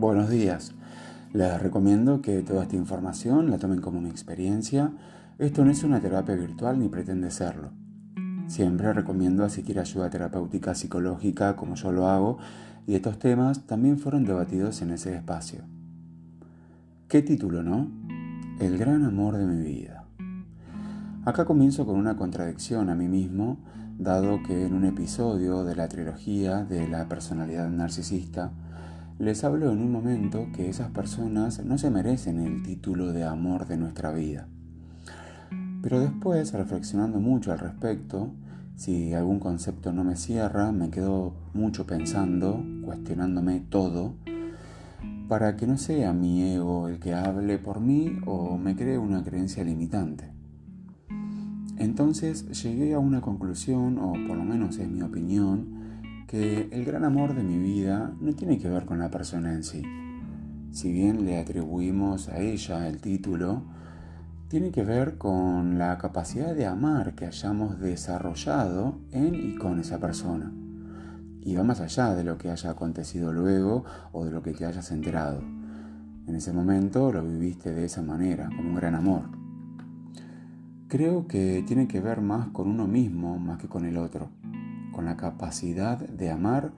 Buenos días. Les recomiendo que toda esta información la tomen como mi experiencia. Esto no es una terapia virtual ni pretende serlo. Siempre recomiendo asistir a ayuda terapéutica psicológica como yo lo hago y estos temas también fueron debatidos en ese espacio. ¿Qué título, no? El gran amor de mi vida. Acá comienzo con una contradicción a mí mismo, dado que en un episodio de la trilogía de la personalidad narcisista, les hablo en un momento que esas personas no se merecen el título de amor de nuestra vida. Pero después, reflexionando mucho al respecto, si algún concepto no me cierra, me quedo mucho pensando, cuestionándome todo, para que no sea mi ego el que hable por mí o me cree una creencia limitante. Entonces llegué a una conclusión, o por lo menos es mi opinión, que el gran amor de mi vida no tiene que ver con la persona en sí. Si bien le atribuimos a ella el título, tiene que ver con la capacidad de amar que hayamos desarrollado en y con esa persona. Y va más allá de lo que haya acontecido luego o de lo que te hayas enterado. En ese momento lo viviste de esa manera, como un gran amor. Creo que tiene que ver más con uno mismo más que con el otro con la capacidad de amar,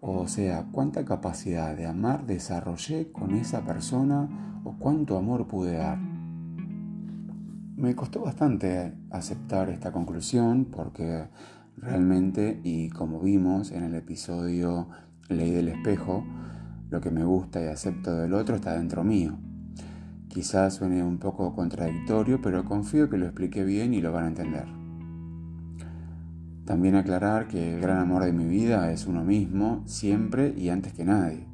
o sea, cuánta capacidad de amar desarrollé con esa persona o cuánto amor pude dar. Me costó bastante aceptar esta conclusión porque realmente, y como vimos en el episodio Ley del espejo, lo que me gusta y acepto del otro está dentro mío. Quizás suene un poco contradictorio, pero confío que lo expliqué bien y lo van a entender. También aclarar que el gran amor de mi vida es uno mismo, siempre y antes que nadie,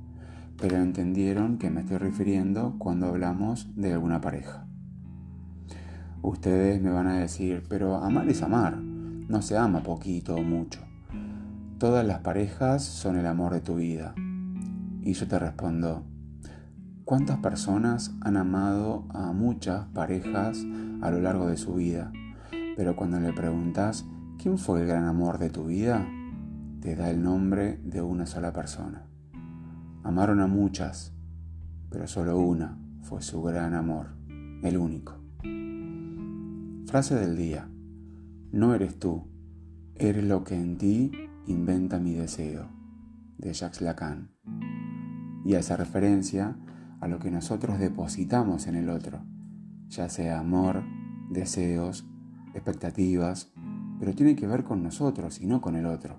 pero entendieron que me estoy refiriendo cuando hablamos de alguna pareja. Ustedes me van a decir, pero amar es amar, no se ama poquito o mucho. Todas las parejas son el amor de tu vida. Y yo te respondo, ¿cuántas personas han amado a muchas parejas a lo largo de su vida? Pero cuando le preguntas, ¿Quién fue el gran amor de tu vida? Te da el nombre de una sola persona. Amaron a muchas, pero solo una fue su gran amor, el único. Frase del día. No eres tú, eres lo que en ti inventa mi deseo, de Jacques Lacan. Y hace referencia a lo que nosotros depositamos en el otro, ya sea amor, deseos, expectativas, pero tiene que ver con nosotros y no con el otro.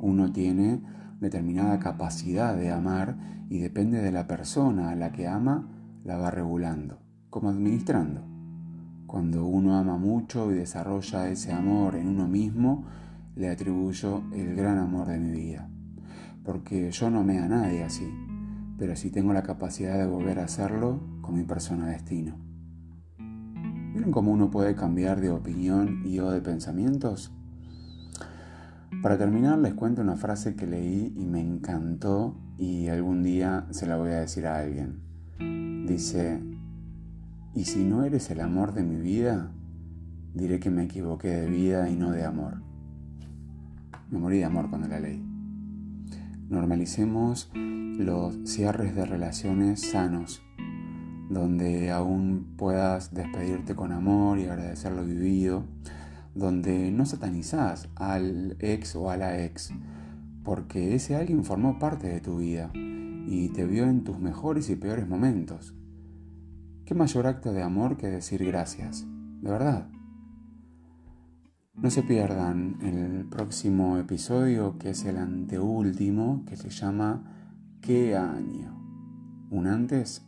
Uno tiene determinada capacidad de amar y depende de la persona a la que ama, la va regulando, como administrando. Cuando uno ama mucho y desarrolla ese amor en uno mismo, le atribuyo el gran amor de mi vida. Porque yo no me a nadie así, pero sí tengo la capacidad de volver a hacerlo con mi persona destino. ¿Vieron cómo uno puede cambiar de opinión y o de pensamientos? Para terminar les cuento una frase que leí y me encantó y algún día se la voy a decir a alguien. Dice, y si no eres el amor de mi vida, diré que me equivoqué de vida y no de amor. Me morí de amor cuando la leí. Normalicemos los cierres de relaciones sanos donde aún puedas despedirte con amor y agradecer lo vivido, donde no satanizás al ex o a la ex, porque ese alguien formó parte de tu vida y te vio en tus mejores y peores momentos. ¿Qué mayor acto de amor que decir gracias? De verdad. No se pierdan el próximo episodio, que es el anteúltimo, que se llama ¿Qué año? Un antes